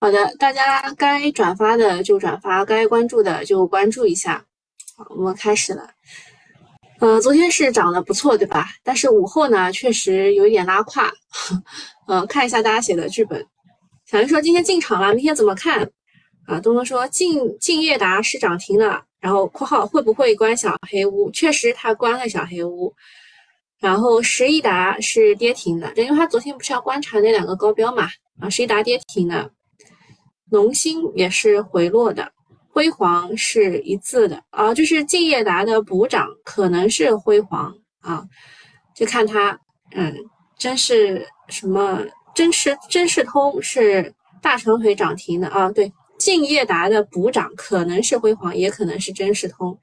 好的，大家该转发的就转发，该关注的就关注一下。好，我们开始了。呃，昨天是涨得不错，对吧？但是午后呢，确实有一点拉胯。呃，看一下大家写的剧本。小云说今天进场了，明天怎么看？啊，东东说进进业达是涨停了，然后括号会不会关小黑屋？确实他关了小黑屋。然后十一达是跌停的，因为他昨天不是要观察那两个高标嘛？啊，十一达跌停的。农心也是回落的，辉煌是一致的。啊，就是敬业达的补涨可能是辉煌啊，就看它，嗯，真是什么真是真是通是大长腿涨停的啊，对，敬业达的补涨可能是辉煌，也可能是真是通，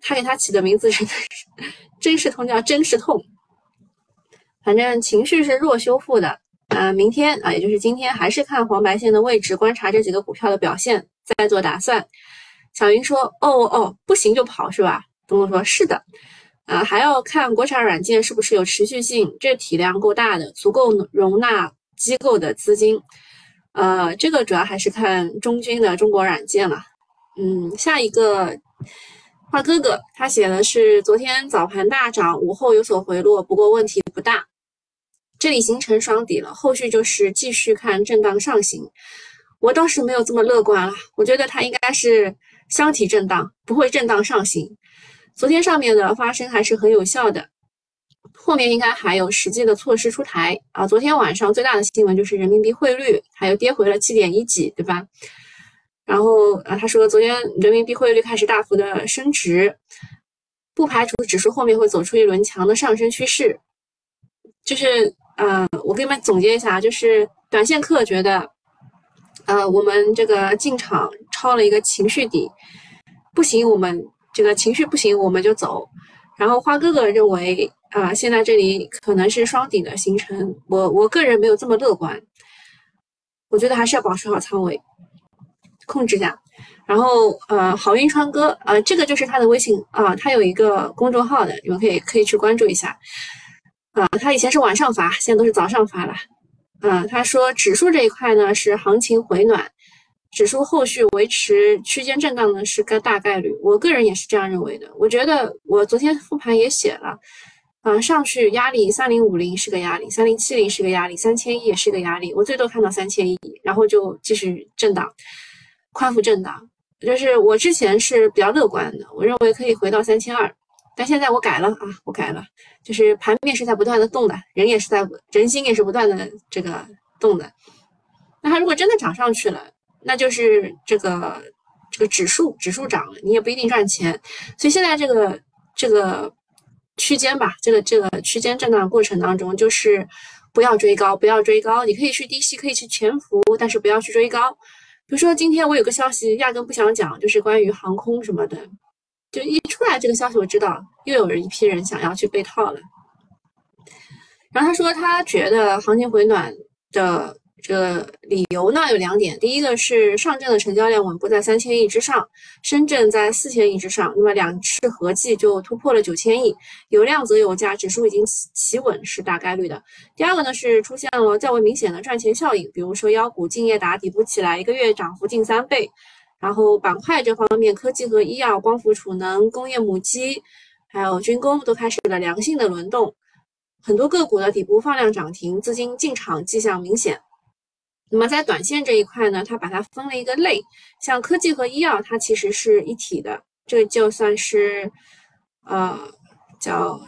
他给他起的名字是 真是通叫真是痛，反正情绪是弱修复的。呃，明天啊，也就是今天，还是看黄白线的位置，观察这几个股票的表现，再做打算。小云说：“哦哦，不行就跑是吧？”东东说：“是的。”啊，还要看国产软件是不是有持续性，这体量够大的，足够容纳机构的资金。呃，这个主要还是看中军的中国软件了。嗯，下一个花哥哥他写的是昨天早盘大涨，午后有所回落，不过问题不大。这里形成双底了，后续就是继续看震荡上行。我倒是没有这么乐观了，我觉得它应该是箱体震荡，不会震荡上行。昨天上面的发生还是很有效的，后面应该还有实际的措施出台啊。昨天晚上最大的新闻就是人民币汇率还有跌回了七点一几，对吧？然后啊，他说昨天人民币汇率开始大幅的升值，不排除指数后面会走出一轮强的上升趋势，就是。呃，我给你们总结一下，就是短线客觉得，呃，我们这个进场抄了一个情绪底，不行，我们这个情绪不行，我们就走。然后花哥哥认为，啊，现在这里可能是双底的形成，我我个人没有这么乐观，我觉得还是要保持好仓位，控制下。然后，呃，好运川哥，呃，这个就是他的微信啊，他有一个公众号的，你们可以可以去关注一下。啊，他以前是晚上发，现在都是早上发了。啊，他说指数这一块呢是行情回暖，指数后续维持区间震荡呢是个大概率。我个人也是这样认为的。我觉得我昨天复盘也写了，啊，上去压力三零五零是个压力，三零七零是个压力，三千一也是个压力。我最多看到三千一，然后就继续震荡，宽幅震荡。就是我之前是比较乐观的，我认为可以回到三千二。但现在我改了啊，我改了，就是盘面是在不断的动的，人也是在人心也是不断的这个动的。那它如果真的涨上去了，那就是这个这个指数指数涨了，你也不一定赚钱。所以现在这个这个区间吧，这个这个区间震荡过程当中，就是不要追高，不要追高。你可以去低吸，可以去潜伏，但是不要去追高。比如说今天我有个消息，压根不想讲，就是关于航空什么的。就一出来这个消息，我知道又有一批人想要去被套了。然后他说，他觉得行情回暖的这个理由呢有两点：第一个是上证的成交量稳步在三千亿之上，深圳在四千亿之上，那么两市合计就突破了九千亿，有量则有价，指数已经企稳是大概率的。第二个呢是出现了较为明显的赚钱效应，比如说妖股敬业达底部起来，一个月涨幅近三倍。然后板块这方面，科技和医药、光伏储能、工业母机，还有军工都开始了良性的轮动，很多个股的底部放量涨停，资金进场迹象明显。那么在短线这一块呢，它把它分了一个类，像科技和医药，它其实是一体的，这就算是呃叫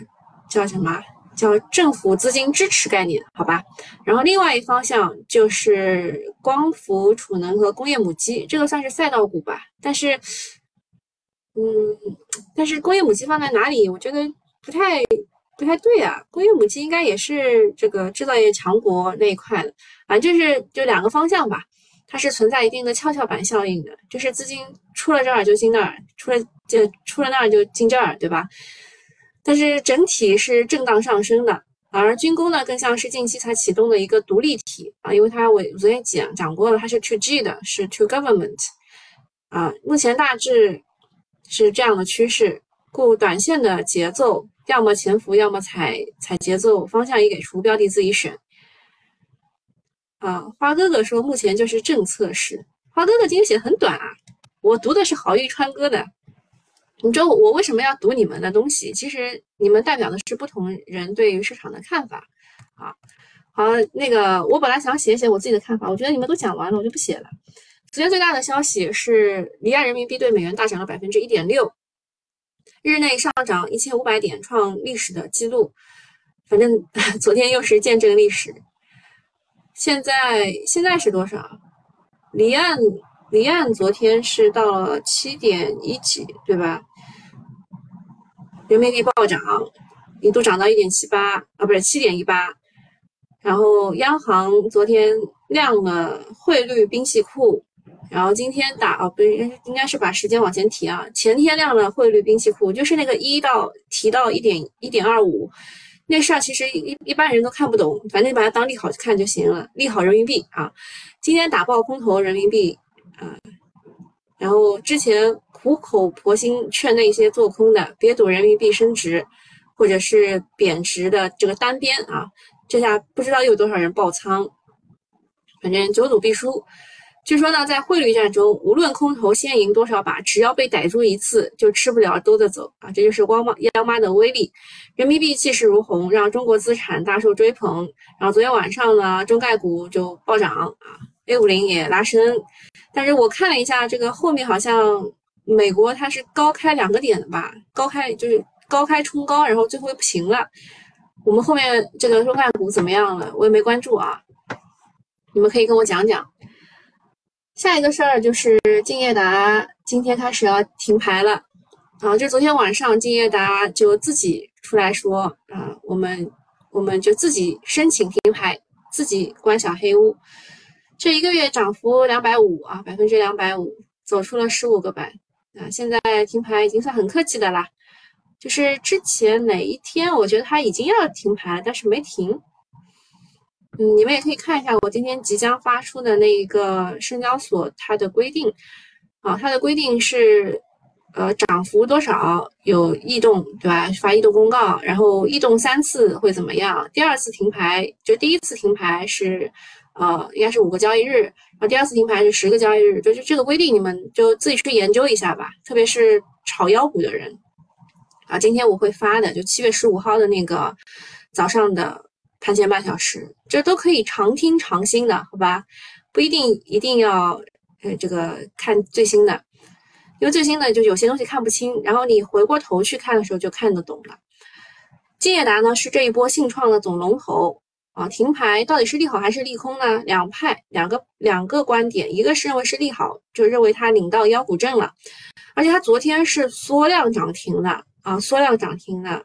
叫什么？叫政府资金支持概念，好吧。然后另外一方向就是光伏储能和工业母机，这个算是赛道股吧。但是，嗯，但是工业母机放在哪里，我觉得不太不太对啊。工业母机应该也是这个制造业强国那一块的，反正就是就两个方向吧。它是存在一定的跷跷板效应的，就是资金出了这儿就进那儿，出了就出了那儿就进这儿，对吧？但是整体是震荡上升的，而军工呢，更像是近期才启动的一个独立体啊，因为它我昨天讲讲过了，它是 to G 的，是 to government 啊，目前大致是这样的趋势，故短线的节奏要么潜伏，要么踩踩节奏，方向已给出，标的自己选。啊，花哥哥说目前就是政策市。花哥哥今天写的很短啊，我读的是好玉川哥的。你知道我为什么要读你们的东西？其实你们代表的是不同人对于市场的看法啊。好，那个我本来想写写我自己的看法，我觉得你们都讲完了，我就不写了。昨天最大的消息是离岸人民币对美元大涨了百分之一点六，日内上涨一千五百点，创历史的记录。反正 昨天又是见证历史。现在现在是多少？离岸离岸昨天是到了七点一几，对吧？人民币暴涨，一度涨到一点七八啊，不是七点一八。然后央行昨天亮了汇率兵器库，然后今天打啊，不是应该是把时间往前提啊。前天亮了汇率兵器库，就是那个一到提到一点一点二五，那事儿其实一一般人都看不懂，反正把它当利好看就行了，利好人民币啊。今天打爆空头人民币啊，然后之前。苦口婆心劝那些做空的别赌人民币升值，或者是贬值的这个单边啊，这下不知道又有多少人爆仓，反正久赌必输。据说呢，在汇率战中，无论空头先赢多少把，只要被逮住一次，就吃不了兜着走啊！这就是光妈央妈的威力。人民币气势如虹，让中国资产大受追捧。然后昨天晚上呢，中概股就暴涨啊，A 五零也拉升。但是我看了一下，这个后面好像。美国它是高开两个点的吧？高开就是高开冲高，然后最后又不行了。我们后面这个中概股怎么样了？我也没关注啊。你们可以跟我讲讲。下一个事儿就是敬业达今天开始要停牌了啊！就昨天晚上敬业达就自己出来说啊，我们我们就自己申请停牌，自己关小黑屋。这一个月涨幅两百五啊，百分之两百五，走出了十五个板。啊，现在停牌已经算很客气的啦。就是之前哪一天，我觉得它已经要停牌了，但是没停。嗯，你们也可以看一下我今天即将发出的那一个深交所它的规定。啊，它的规定是，呃，涨幅多少有异动，对吧？发异动公告，然后异动三次会怎么样？第二次停牌，就第一次停牌是。呃，应该是五个交易日，然后第二次停牌是十个交易日，就是这个规定，你们就自己去研究一下吧。特别是炒妖股的人，啊，今天我会发的，就七月十五号的那个早上的盘前半小时，这都可以常听常新的，好吧？不一定一定要呃这个看最新的，因为最新的就有些东西看不清，然后你回过头去看的时候就看得懂了。金业达呢是这一波信创的总龙头。啊，停牌到底是利好还是利空呢？两派两个两个观点，一个是认为是利好，就认为它领到妖股证了，而且它昨天是缩量涨停的啊，缩量涨停的。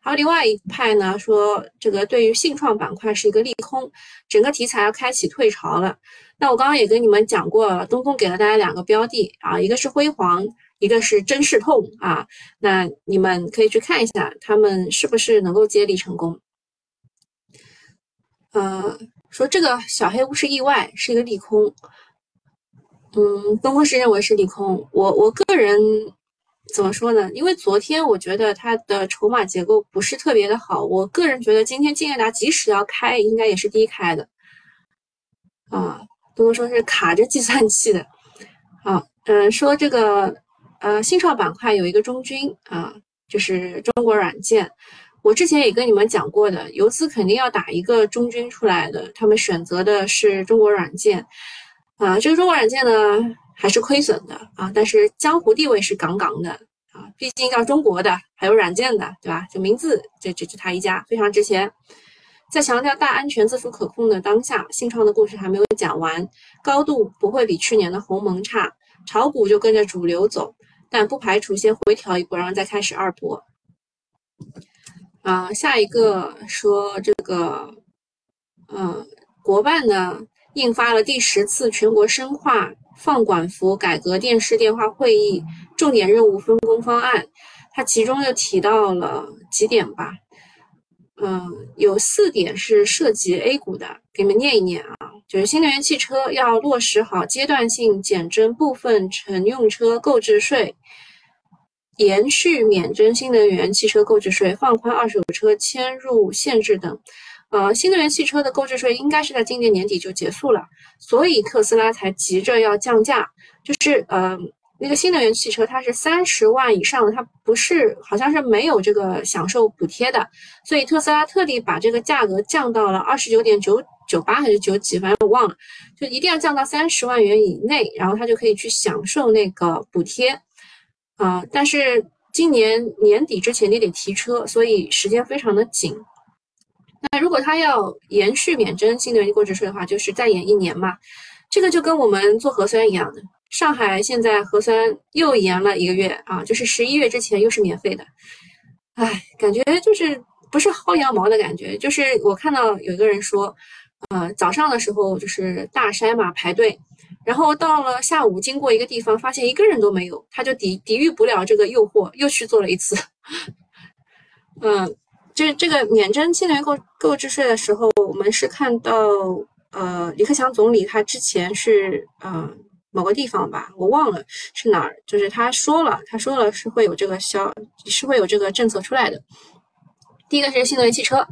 还有另外一派呢，说这个对于信创板块是一个利空，整个题材要开启退潮了。那我刚刚也跟你们讲过了，东风给了大家两个标的啊，一个是辉煌，一个是真视痛啊，那你们可以去看一下，他们是不是能够接力成功。呃，说这个小黑屋是意外，是一个利空。嗯，东风是认为是利空。我我个人怎么说呢？因为昨天我觉得它的筹码结构不是特别的好。我个人觉得今天金业达即使要开，应该也是低开的。啊，东风说是卡着计算器的。啊，嗯，说这个呃，新创板块有一个中军啊，就是中国软件。我之前也跟你们讲过的，游资肯定要打一个中军出来的，他们选择的是中国软件，啊，这个中国软件呢还是亏损的啊，但是江湖地位是杠杠的啊，毕竟叫中国的，还有软件的，对吧？就名字，这这就他一家非常值钱。在强调大安全、自主可控的当下，信创的故事还没有讲完，高度不会比去年的鸿蒙差，炒股就跟着主流走，但不排除先回调一波，然后再开始二波。啊，下一个说这个，嗯，国办呢印发了第十次全国深化放管服改革电视电话会议重点任务分工方案，它其中就提到了几点吧，嗯，有四点是涉及 A 股的，给你们念一念啊，就是新能源汽车要落实好阶段性减征部分乘用车购置税。延续免征新能源汽车购置税、放宽二手车迁入限制等，呃，新能源汽车的购置税应该是在今年年底就结束了，所以特斯拉才急着要降价。就是呃，那个新能源汽车它是三十万以上的，它不是好像是没有这个享受补贴的，所以特斯拉特地把这个价格降到了二十九点九九八还是九几，反正我忘了，就一定要降到三十万元以内，然后它就可以去享受那个补贴。啊。但是今年年底之前你得提车，所以时间非常的紧。那如果他要延续免征新能源购置税的话，就是再延一年嘛。这个就跟我们做核酸一样的，上海现在核酸又延了一个月啊，就是十一月之前又是免费的。唉，感觉就是不是薅羊毛的感觉，就是我看到有一个人说，呃，早上的时候就是大筛嘛排队，然后到了下午经过一个地方，发现一个人都没有，他就抵抵御不了这个诱惑，又去做了一次。嗯。这这个免征新能源购购置税的时候，我们是看到，呃，李克强总理他之前是，呃，某个地方吧，我忘了是哪儿，就是他说了，他说了是会有这个消，是会有这个政策出来的。第一个是新能源汽车，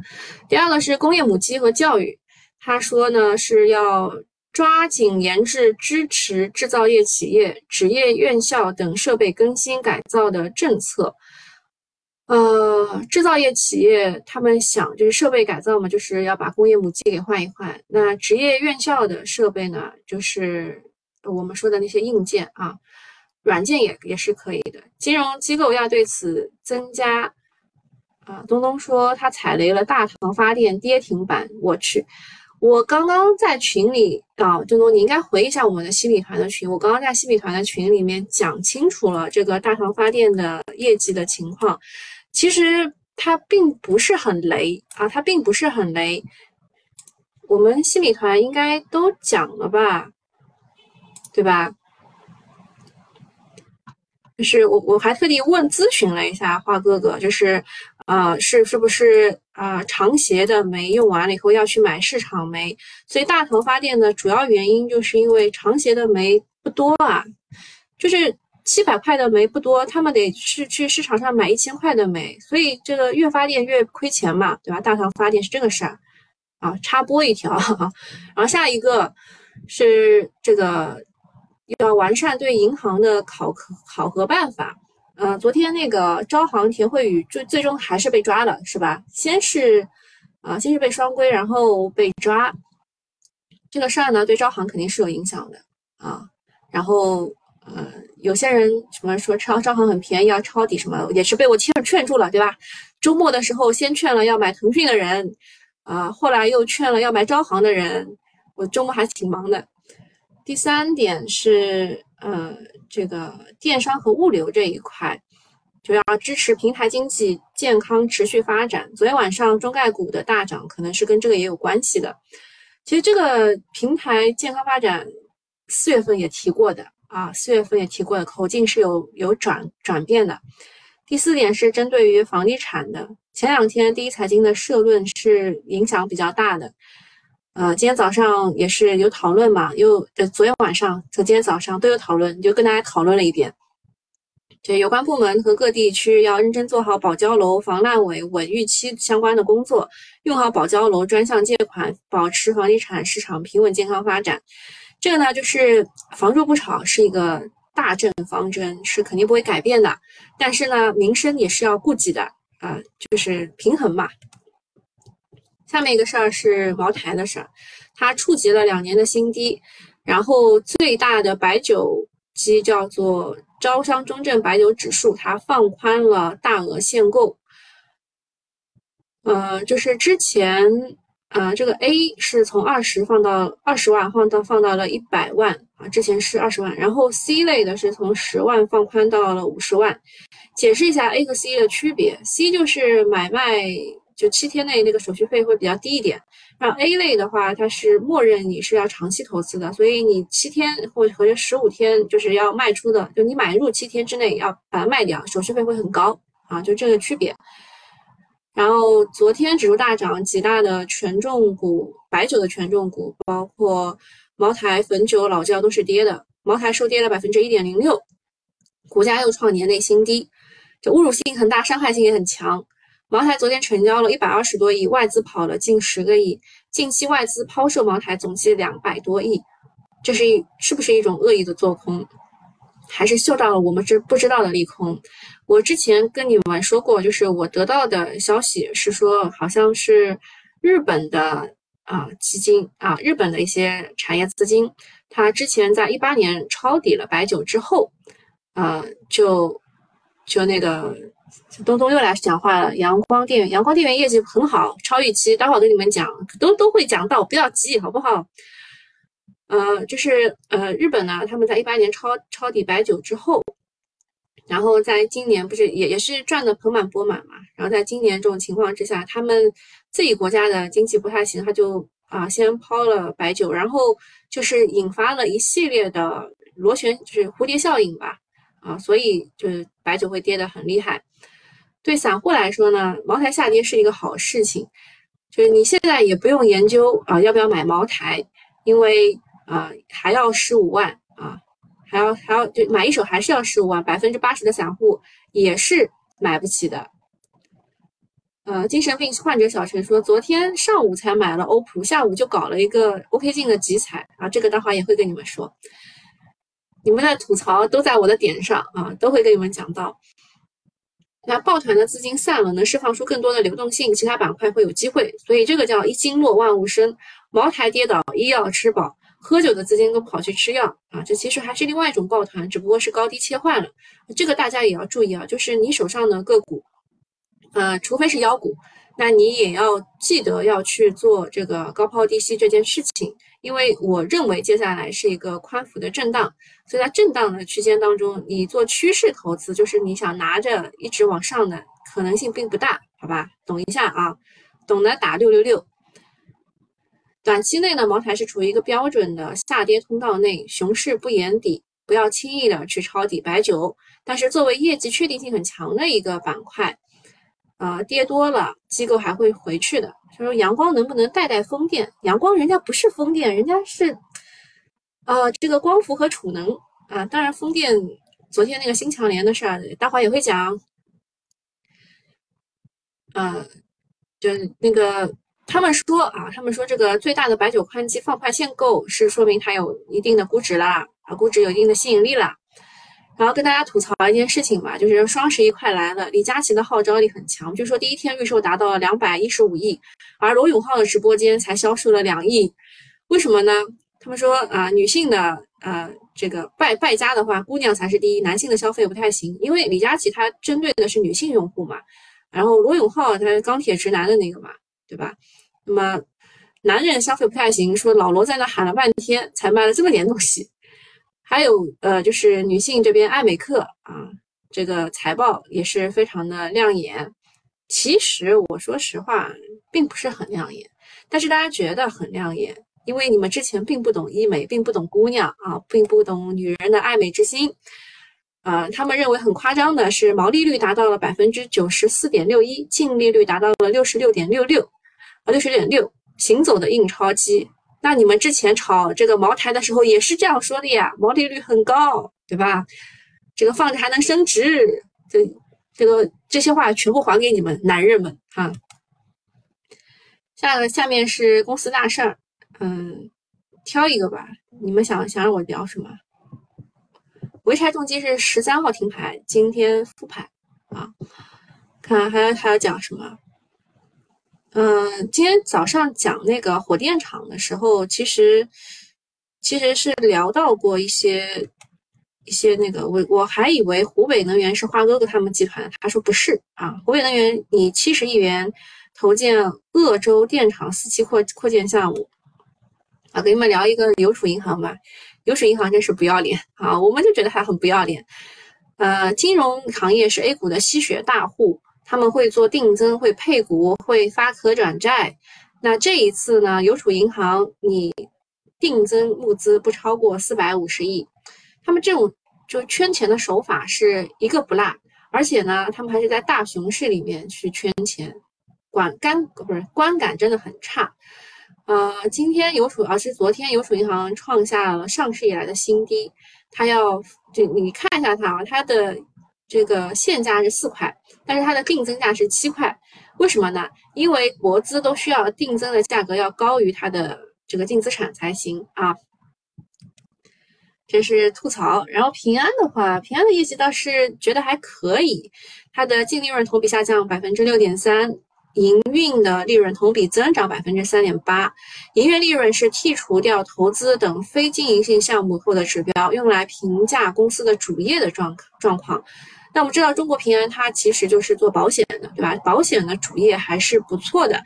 第二个是工业母机和教育，他说呢是要抓紧研制支持制造业企业、职业院校等设备更新改造的政策。呃，制造业企业他们想就是设备改造嘛，就是要把工业母机给换一换。那职业院校的设备呢，就是我们说的那些硬件啊，软件也也是可以的。金融机构要对此增加啊。东东说他踩雷了大唐发电跌停板，我去，我刚刚在群里啊，郑东你应该回一下我们的新米团的群，我刚刚在新米团的群里面讲清楚了这个大唐发电的业绩的情况。其实它并不是很雷啊，它并不是很雷。我们新米团应该都讲了吧，对吧？就是我我还特地问咨询了一下华哥哥，就是啊，是是不是啊长协的煤用完了以后要去买市场煤？所以大唐发电的主要原因就是因为长协的煤不多啊，就是。七百块的煤不多，他们得去去市场上买一千块的煤，所以这个越发电越亏钱嘛，对吧？大唐发电是这个事儿啊，插播一条。然后下一个是这个要完善对银行的考核考核办法。呃，昨天那个招行田慧宇最最终还是被抓了，是吧？先是啊，先是被双规，然后被抓，这个事儿呢对招行肯定是有影响的啊，然后。呃，有些人什么说抄招行很便宜啊抄底什么，也是被我劝劝住了，对吧？周末的时候先劝了要买腾讯的人，啊，后来又劝了要买招行的人，我周末还挺忙的。第三点是，呃，这个电商和物流这一块，就要支持平台经济健康持续发展。昨天晚上中概股的大涨，可能是跟这个也有关系的。其实这个平台健康发展，四月份也提过的。啊，四月份也提过的口径是有有转转变的。第四点是针对于房地产的，前两天第一财经的社论是影响比较大的。呃，今天早上也是有讨论嘛，又呃昨天晚上和今天早上都有讨论，就跟大家讨论了一遍。就有关部门和各地区要认真做好保交楼、防烂尾、稳预期相关的工作，用好保交楼专项借款，保持房地产市场平稳健康发展。这个呢，就是房住不炒是一个大政方针，是肯定不会改变的。但是呢，民生也是要顾及的啊，就是平衡嘛。下面一个事儿是茅台的事儿，它触及了两年的新低，然后最大的白酒基叫做招商中证白酒指数，它放宽了大额限购，呃，就是之前。啊，这个 A 是从二十放到二十万，放到放到了一百万啊，之前是二十万。然后 C 类的是从十万放宽到了五十万。解释一下 A 和 C 的区别，C 就是买卖就七天内那个手续费会比较低一点，然后 A 类的话，它是默认你是要长期投资的，所以你七天或或者十五天就是要卖出的，就你买入七天之内要把它卖掉，手续费会很高啊，就这个区别。然后昨天指数大涨，几大的权重股、白酒的权重股，包括茅台、汾酒、老窖都是跌的。茅台收跌了百分之一点零六，股价又创年内新低，就侮辱性很大，伤害性也很强。茅台昨天成交了一百二十多亿，外资跑了近十个亿，近期外资抛售茅台总计两百多亿，这是一是不是一种恶意的做空，还是嗅到了我们知不知道的利空？我之前跟你们说过，就是我得到的消息是说，好像是日本的啊基金啊，日本的一些产业资金，它之前在一八年抄底了白酒之后，呃，就就那个东东又来讲话了，阳光电源，阳光电源业绩很好，超预期，待会儿跟你们讲，都都会讲到，不要急，好不好？呃，就是呃，日本呢，他们在一八年抄抄底白酒之后。然后在今年不是也也是赚的盆满钵满嘛？然后在今年这种情况之下，他们自己国家的经济不太行，他就啊先抛了白酒，然后就是引发了一系列的螺旋，就是蝴蝶效应吧，啊，所以就是白酒会跌得很厉害。对散户来说呢，茅台下跌是一个好事情，就是你现在也不用研究啊要不要买茅台，因为啊还要十五万啊。还要还要就买一手还是要十五万，百分之八十的散户也是买不起的。呃，精神病患者小陈说，昨天上午才买了欧普，下午就搞了一个 OK 镜的集采啊，这个待会也会跟你们说。你们的吐槽都在我的点上啊，都会跟你们讲到。那抱团的资金散了，能释放出更多的流动性，其他板块会有机会，所以这个叫一经落万物生。茅台跌倒，医药吃饱。喝酒的资金都跑去吃药啊，这其实还是另外一种抱团，只不过是高低切换了。这个大家也要注意啊，就是你手上的个股，呃，除非是妖股，那你也要记得要去做这个高抛低吸这件事情，因为我认为接下来是一个宽幅的震荡，所以在震荡的区间当中，你做趋势投资，就是你想拿着一直往上的可能性并不大，好吧？懂一下啊，懂的打六六六。短期内呢，茅台是处于一个标准的下跌通道内，熊市不言底，不要轻易的去抄底白酒。但是作为业绩确定性很强的一个板块，呃，跌多了机构还会回去的。他说阳光能不能带带风电？阳光人家不是风电，人家是，呃，这个光伏和储能啊。当然风电昨天那个新强联的事儿，待会也会讲。呃，就那个。他们说啊，他们说这个最大的白酒宽基放快限购，是说明它有一定的估值啦，啊，估值有一定的吸引力啦。然后跟大家吐槽一件事情吧，就是双十一快来了，李佳琦的号召力很强，据说第一天预售达到了两百一十五亿，而罗永浩的直播间才销售了两亿，为什么呢？他们说啊，女性的呃这个败败家的话，姑娘才是第一，男性的消费不太行，因为李佳琦他针对的是女性用户嘛，然后罗永浩他是钢铁直男的那个嘛。对吧？那么男人消费不太行，说老罗在那喊了半天才卖了这么点东西。还有呃，就是女性这边，爱美克啊，这个财报也是非常的亮眼。其实我说实话，并不是很亮眼，但是大家觉得很亮眼，因为你们之前并不懂医美，并不懂姑娘啊，并不懂女人的爱美之心。呃，他们认为很夸张的是，毛利率达到了百分之九十四点六一，净利率达到了六十六点六六，啊，六十点六，行走的印钞机。那你们之前炒这个茅台的时候也是这样说的呀，毛利率很高，对吧？这个放着还能升值，这这个这些话全部还给你们男人们哈。下个下面是公司大事儿，嗯，挑一个吧，你们想想让我聊什么？潍柴重机是十三号停牌，今天复牌啊！看还要还要讲什么？嗯，今天早上讲那个火电厂的时候，其实其实是聊到过一些一些那个，我我还以为湖北能源是花哥哥他们集团，他说不是啊，湖北能源以七十亿元投建鄂州电厂四期扩扩建项目啊，给你们聊一个邮储银行吧。邮储银行真是不要脸啊！我们就觉得它很不要脸。呃，金融行业是 A 股的吸血大户，他们会做定增，会配股，会发可转债。那这一次呢，邮储银行你定增募资不超过四百五十亿，他们这种就圈钱的手法是一个不落，而且呢，他们还是在大熊市里面去圈钱，管干不是观感真的很差。呃，今天邮储，而是昨天邮储银行创下了上市以来的新低。它要就你看一下它啊，它的这个现价是四块，但是它的定增价是七块，为什么呢？因为国资都需要定增的价格要高于它的这个净资产才行啊。这是吐槽。然后平安的话，平安的业绩倒是觉得还可以，它的净利润同比下降百分之六点三。营运的利润同比增长百分之三点八，营业利润是剔除掉投资等非经营性项目后的指标，用来评价公司的主业的状状况。那我们知道中国平安它其实就是做保险的，对吧？保险的主业还是不错的，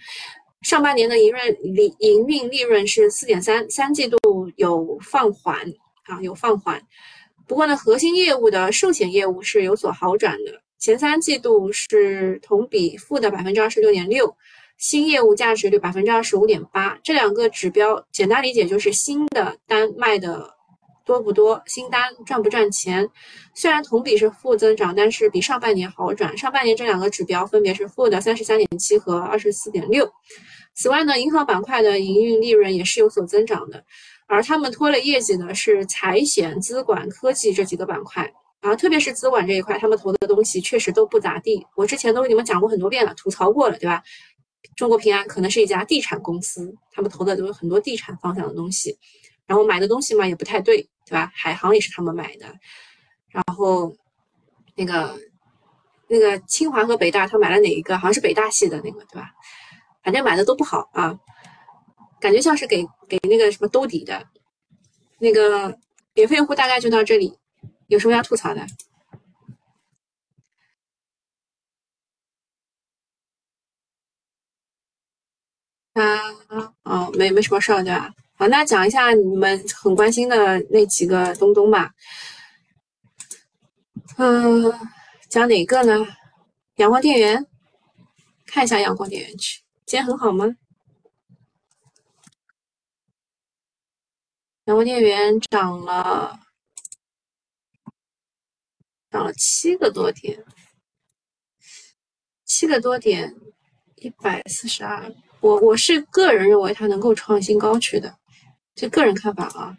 上半年的营润利营运利润是四点三，三季度有放缓啊，有放缓。不过呢，核心业务的寿险业务是有所好转的。前三季度是同比负的百分之二十六点六，新业务价值率百分之二十五点八，这两个指标简单理解就是新的单卖的多不多，新单赚不赚钱。虽然同比是负增长，但是比上半年好转。上半年这两个指标分别是负的三十三点七和二十四点六。此外呢，银行板块的营运利润也是有所增长的，而他们拖累业绩的是财险、资管、科技这几个板块。啊，特别是资管这一块，他们投的东西确实都不咋地。我之前都跟你们讲过很多遍了，吐槽过了，对吧？中国平安可能是一家地产公司，他们投的都是很多地产方向的东西，然后买的东西嘛也不太对，对吧？海航也是他们买的，然后那个那个清华和北大，他买了哪一个？好像是北大系的那个，对吧？反正买的都不好啊，感觉像是给给那个什么兜底的。那个免费用户大概就到这里。有什么要吐槽的？啊哦，没没什么事儿，对吧？好，那讲一下你们很关心的那几个东东吧。嗯，讲哪个呢？阳光电源，看一下阳光电源去，今天很好吗？阳光电源涨了。涨了七个多点，七个多点，一百四十二。我我是个人认为它能够创新高去的，就个人看法啊。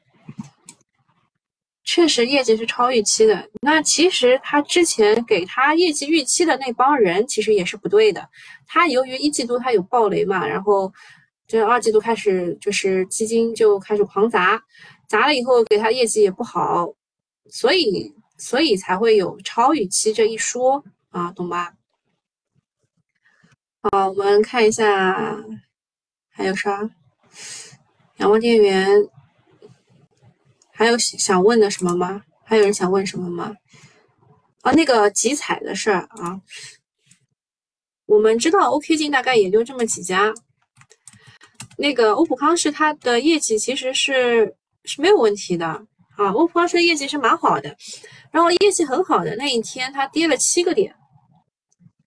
确实业绩是超预期的。那其实他之前给他业绩预期的那帮人其实也是不对的。他由于一季度他有暴雷嘛，然后这二季度开始就是基金就开始狂砸，砸了以后给他业绩也不好，所以。所以才会有超预期这一说啊，懂吧？好，我们看一下还有啥？阳光电源还有想问的什么吗？还有人想问什么吗？啊，那个集采的事儿啊，我们知道 OK 金大概也就这么几家。那个欧普康视它的业绩其实是是没有问题的啊，欧普康视的业绩是蛮好的。然后业绩很好的那一天，它跌了七个点，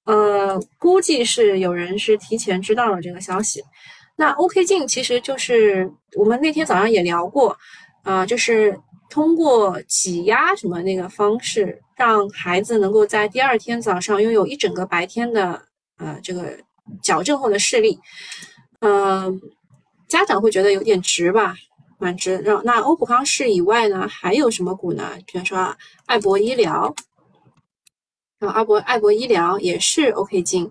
呃，估计是有人是提前知道了这个消息。那 OK 镜其实就是我们那天早上也聊过，啊，就是通过挤压什么那个方式，让孩子能够在第二天早上拥有一整个白天的呃这个矫正后的视力，嗯，家长会觉得有点值吧。蛮值。然后那欧普康视以外呢，还有什么股呢？比如说爱博医疗，然后阿博爱博医疗也是 OK 镜，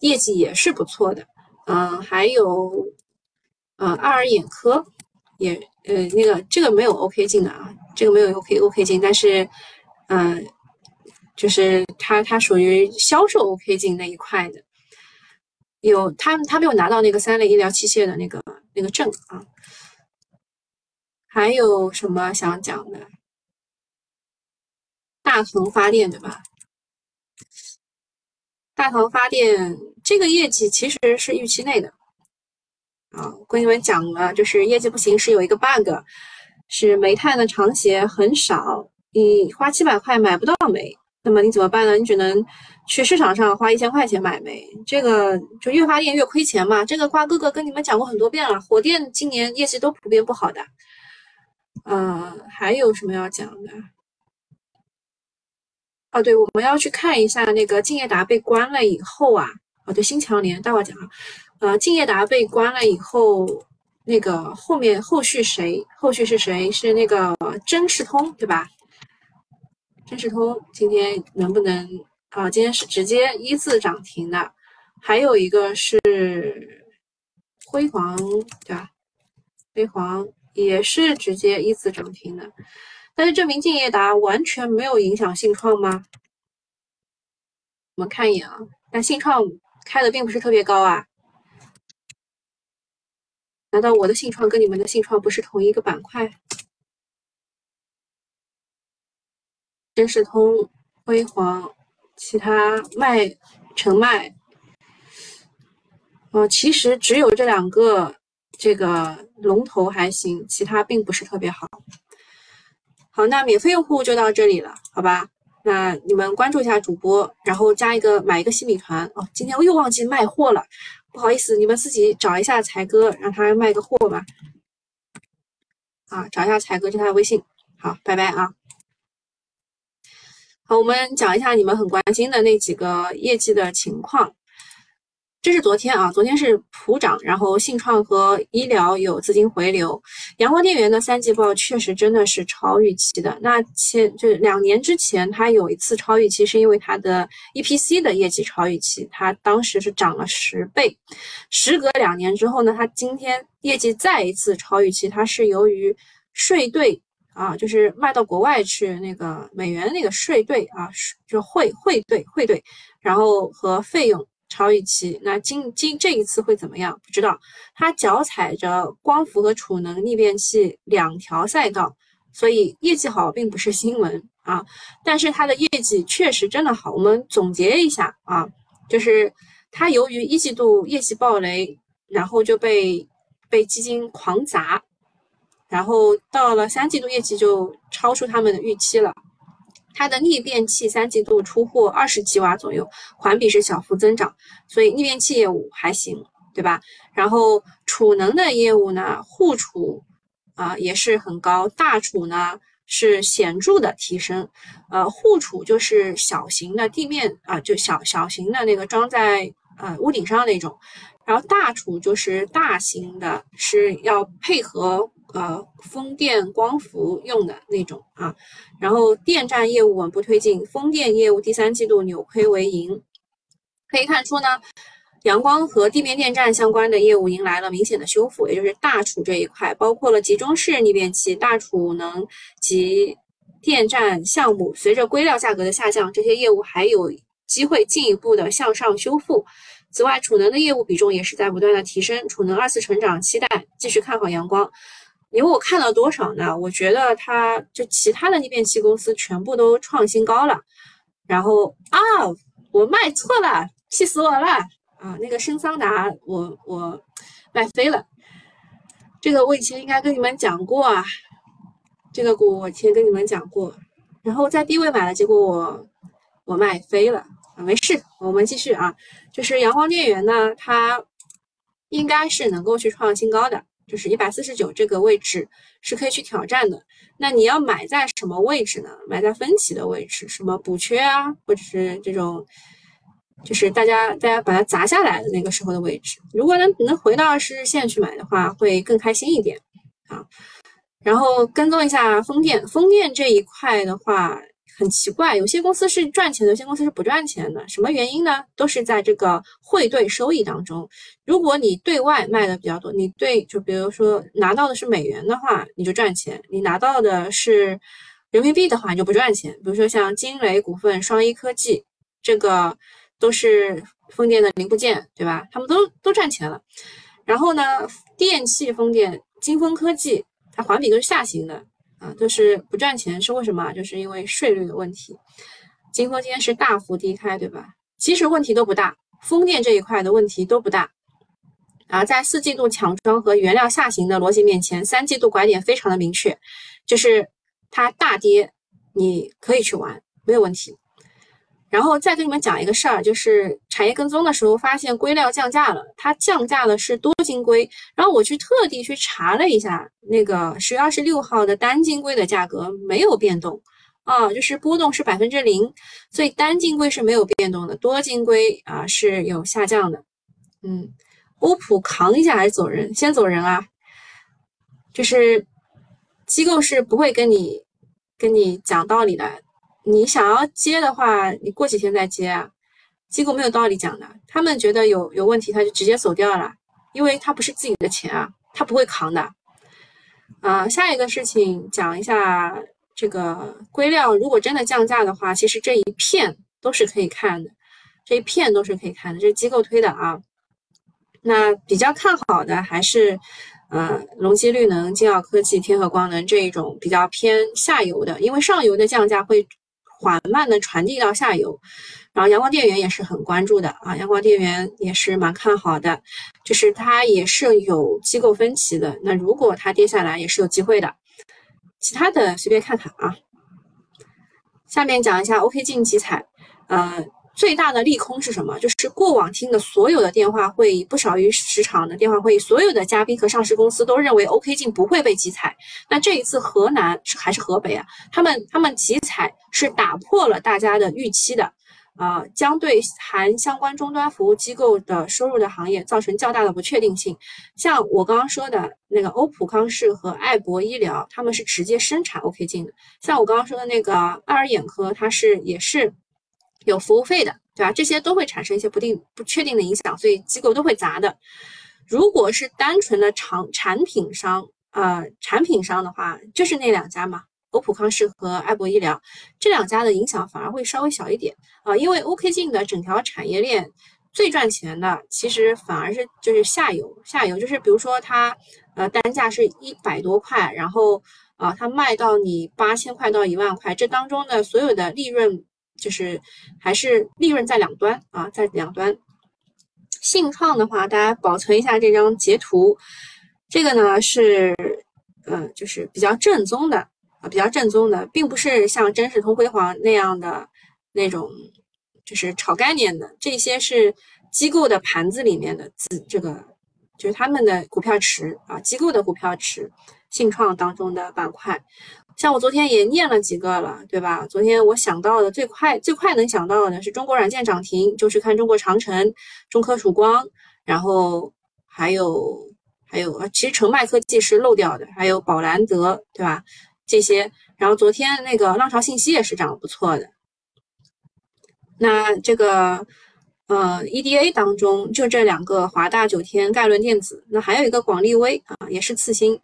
业绩也是不错的。嗯，还有呃爱尔眼科也呃那个这个没有 OK 镜的啊，这个没有 OK OK 镜，但是嗯就是它它属于销售 OK 镜那一块的，有它它没有拿到那个三类医疗器械的那个那个证啊。还有什么想讲的？大唐发电对吧？大唐发电这个业绩其实是预期内的啊。跟你们讲了，就是业绩不行是有一个 bug，是煤炭的长协很少，你花七百块买不到煤，那么你怎么办呢？你只能去市场上花一千块钱买煤。这个就越发电越亏钱嘛。这个瓜哥哥跟你们讲过很多遍了，火电今年业绩都普遍不好的。嗯，还有什么要讲的？哦，对，我们要去看一下那个敬业达被关了以后啊，哦，对，新强联，待会讲啊。呃，敬业达被关了以后，那个后面后续谁？后续是谁？是那个真视通，对吧？深世通今天能不能啊？今天是直接一字涨停的，还有一个是辉煌，对吧？辉煌也是直接一字涨停的，但是证明敬业达完全没有影响信创吗？我们看一眼啊，但信创开的并不是特别高啊。难道我的信创跟你们的信创不是同一个板块？深世通、辉煌，其他卖成卖，呃，其实只有这两个这个龙头还行，其他并不是特别好。好，那免费用户就到这里了，好吧？那你们关注一下主播，然后加一个买一个新米团哦。今天我又忘记卖货了，不好意思，你们自己找一下才哥，让他卖个货吧。啊，找一下才哥，加他微信。好，拜拜啊。好，我们讲一下你们很关心的那几个业绩的情况。这是昨天啊，昨天是普涨，然后信创和医疗有资金回流。阳光电源的三季报确实真的是超预期的。那前就两年之前，它有一次超预期，是因为它的 EPC 的业绩超预期，它当时是涨了十倍。时隔两年之后呢，它今天业绩再一次超预期，它是由于税兑。啊，就是卖到国外去那个美元那个税兑啊，就汇汇兑汇兑，然后和费用超预期。那今今这一次会怎么样？不知道。它脚踩着光伏和储能逆变器两条赛道，所以业绩好并不是新闻啊。但是它的业绩确实真的好。我们总结一下啊，就是它由于一季度业绩暴雷，然后就被被基金狂砸。然后到了三季度业绩就超出他们的预期了，它的逆变器三季度出货二十几瓦左右，环比是小幅增长，所以逆变器业务还行，对吧？然后储能的业务呢，户储啊也是很高，大储呢是显著的提升，呃，户储就是小型的地面啊，就小小型的那个装在呃屋顶上那种，然后大储就是大型的，是要配合。呃，风电、光伏用的那种啊，然后电站业务稳步推进，风电业务第三季度扭亏为盈。可以看出呢，阳光和地面电站相关的业务迎来了明显的修复，也就是大储这一块，包括了集中式逆变器、大储能及电站项目，随着硅料价格的下降，这些业务还有机会进一步的向上修复。此外，储能的业务比重也是在不断的提升，储能二次成长，期待继续看好阳光。因为我看了多少呢？我觉得它就其他的逆变器公司全部都创新高了，然后啊，我卖错了，气死我了啊！那个深桑达，我我卖飞了，这个我以前应该跟你们讲过啊，这个股我以前跟你们讲过，然后在低位买了，结果我我卖飞了啊，没事，我们继续啊，就是阳光电源呢，它应该是能够去创新高的。就是一百四十九这个位置是可以去挑战的。那你要买在什么位置呢？买在分歧的位置，什么补缺啊，或者是这种，就是大家大家把它砸下来的那个时候的位置。如果能能回到十日线去买的话，会更开心一点啊。然后跟踪一下风电，风电这一块的话。很奇怪，有些公司是赚钱的，有些公司是不赚钱的。什么原因呢？都是在这个汇兑收益当中。如果你对外卖的比较多，你对就比如说拿到的是美元的话，你就赚钱；你拿到的是人民币的话，你就不赚钱。比如说像金雷股份、双一科技，这个都是风电的零部件，对吧？他们都都赚钱了。然后呢，电气风电、金风科技，它环比都是下行的。啊，就是不赚钱是为什么？就是因为税率的问题。金科今天是大幅低开，对吧？其实问题都不大，风电这一块的问题都不大。啊，在四季度抢装和原料下行的逻辑面前，三季度拐点非常的明确，就是它大跌，你可以去玩，没有问题。然后再跟你们讲一个事儿，就是产业跟踪的时候发现硅料降价了，它降价的是多晶硅。然后我去特地去查了一下，那个十月二十六号的单晶硅的价格没有变动啊，就是波动是百分之零，所以单晶硅是没有变动的，多晶硅啊是有下降的。嗯，欧普扛一下还是走人？先走人啊！就是机构是不会跟你跟你讲道理的。你想要接的话，你过几天再接啊。机构没有道理讲的，他们觉得有有问题，他就直接走掉了，因为他不是自己的钱啊，他不会扛的。啊，下一个事情讲一下这个硅料，如果真的降价的话，其实这一片都是可以看的，这一片都是可以看的，这是机构推的啊。那比较看好的还是，呃，隆基绿能、金奥科技、天合光能这一种比较偏下游的，因为上游的降价会缓慢的传递到下游。然后阳光电源也是很关注的啊，阳光电源也是蛮看好的，就是它也是有机构分歧的。那如果它跌下来，也是有机会的。其他的随便看看啊。下面讲一下 OK 镜集采，呃，最大的利空是什么？就是过往听的所有的电话会议，不少于十场的电话会议，所有的嘉宾和上市公司都认为 OK 镜不会被集采。那这一次河南是还是河北啊？他们他们集采是打破了大家的预期的。啊，将对含相关终端服务机构的收入的行业造成较大的不确定性。像我刚刚说的那个欧普康视和爱博医疗，他们是直接生产 OK 镜的。像我刚刚说的那个爱尔眼科，它是也是有服务费的，对吧？这些都会产生一些不定不确定的影响，所以机构都会砸的。如果是单纯的产产品商，呃，产品商的话，就是那两家嘛。欧普康视和爱博医疗这两家的影响反而会稍微小一点啊，因为 OK 镜的整条产业链最赚钱的其实反而是就是下游，下游就是比如说它呃单价是一百多块，然后啊它卖到你八千块到一万块，这当中的所有的利润就是还是利润在两端啊，在两端。信创的话，大家保存一下这张截图，这个呢是呃就是比较正宗的啊。比较正宗的，并不是像真实通辉煌那样的那种，就是炒概念的。这些是机构的盘子里面的资，这个就是他们的股票池啊，机构的股票池，信创当中的板块。像我昨天也念了几个了，对吧？昨天我想到的最快最快能想到的是中国软件涨停，就是看中国长城、中科曙光，然后还有还有，其实澄迈科技是漏掉的，还有宝兰德，对吧？这些，然后昨天那个浪潮信息也是涨得不错的。那这个呃 EDA 当中就这两个华大九天、盖伦电子，那还有一个广利微啊，也是次新。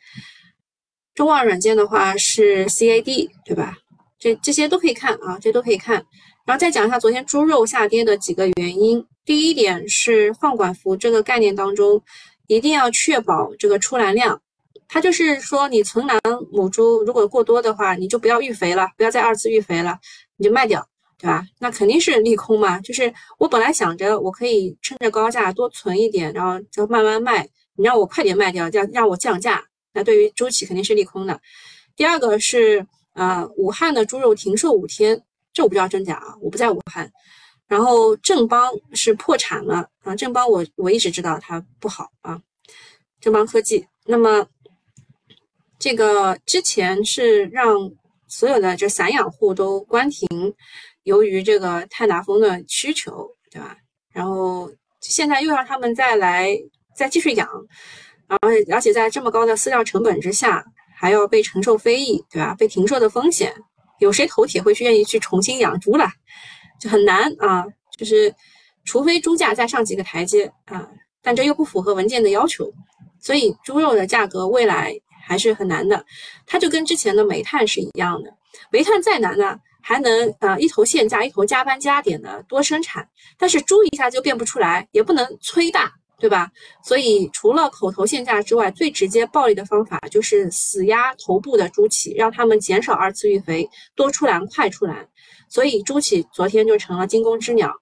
中望软件的话是 CAD 对吧？这这些都可以看啊，这都可以看。然后再讲一下昨天猪肉下跌的几个原因。第一点是放管服这个概念当中，一定要确保这个出栏量。它就是说，你存栏母猪如果过多的话，你就不要育肥了，不要再二次育肥了，你就卖掉，对吧？那肯定是利空嘛。就是我本来想着我可以趁着高价多存一点，然后就慢慢卖，你让我快点卖掉，这样让我降价，那对于周期肯定是利空的。第二个是，呃，武汉的猪肉停售五天，这我不知道真假啊，我不在武汉。然后正邦是破产了啊，正邦我我一直知道它不好啊，正邦科技，那么。这个之前是让所有的这散养户都关停，由于这个碳达峰的需求，对吧？然后现在又让他们再来再继续养，然后而且在这么高的饲料成本之下，还要被承受非议，对吧？被停售的风险，有谁头铁会去愿意去重新养猪了？就很难啊！就是除非猪价再上几个台阶啊，但这又不符合文件的要求，所以猪肉的价格未来。还是很难的，它就跟之前的煤炭是一样的。煤炭再难呢，还能呃一头限价，一头加班加点的多生产。但是猪一下就变不出来，也不能催大，对吧？所以除了口头限价之外，最直接暴力的方法就是死压头部的猪企，让他们减少二次育肥，多出栏，快出栏。所以猪企昨天就成了惊弓之鸟，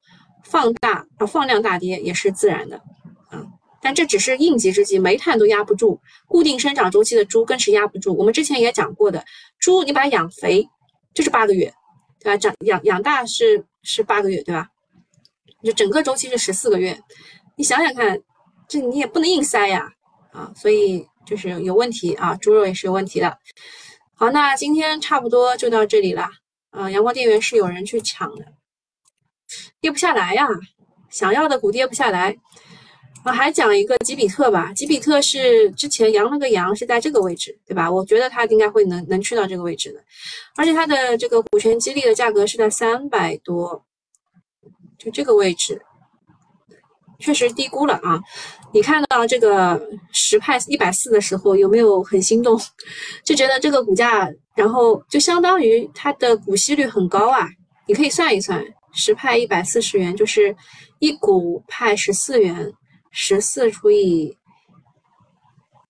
放大啊放量大跌也是自然的。啊但这只是应急之计，煤炭都压不住，固定生长周期的猪更是压不住。我们之前也讲过的，猪你把它养肥就是八个月，对吧？长养养大是是八个月，对吧？就整个周期是十四个月，你想想看，这你也不能硬塞呀，啊，所以就是有问题啊，猪肉也是有问题的。好，那今天差不多就到这里了，啊，阳光电源是有人去抢的，跌不下来呀，想要的股跌不下来。我还讲一个吉比特吧，吉比特是之前阳了个阳，是在这个位置，对吧？我觉得它应该会能能去到这个位置的，而且它的这个股权激励的价格是在三百多，就这个位置，确实低估了啊！你看到这个十派一百四的时候，有没有很心动？就觉得这个股价，然后就相当于它的股息率很高啊！你可以算一算，十派一百四十元，就是一股派十四元。十四除以，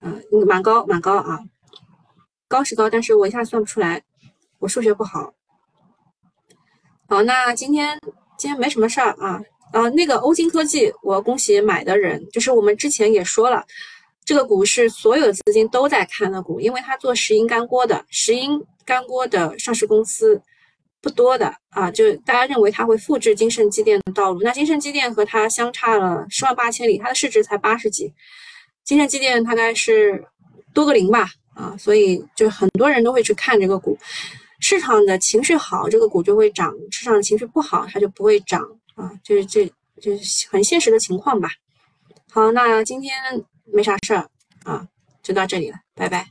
嗯，蛮高，蛮高啊，高是高，但是我一下算不出来，我数学不好。好，那今天今天没什么事儿啊，呃，那个欧金科技，我恭喜买的人，就是我们之前也说了，这个股是所有资金都在看的股，因为它做石英干锅的，石英干锅的上市公司。不多的啊，就大家认为它会复制金盛机电的道路，那金盛机电和它相差了十万八千里，它的市值才八十几，金盛机电大概是多个零吧啊，所以就很多人都会去看这个股，市场的情绪好，这个股就会涨；市场的情绪不好，它就不会涨啊，就是这就是很现实的情况吧。好，那今天没啥事儿啊，就到这里了，拜拜。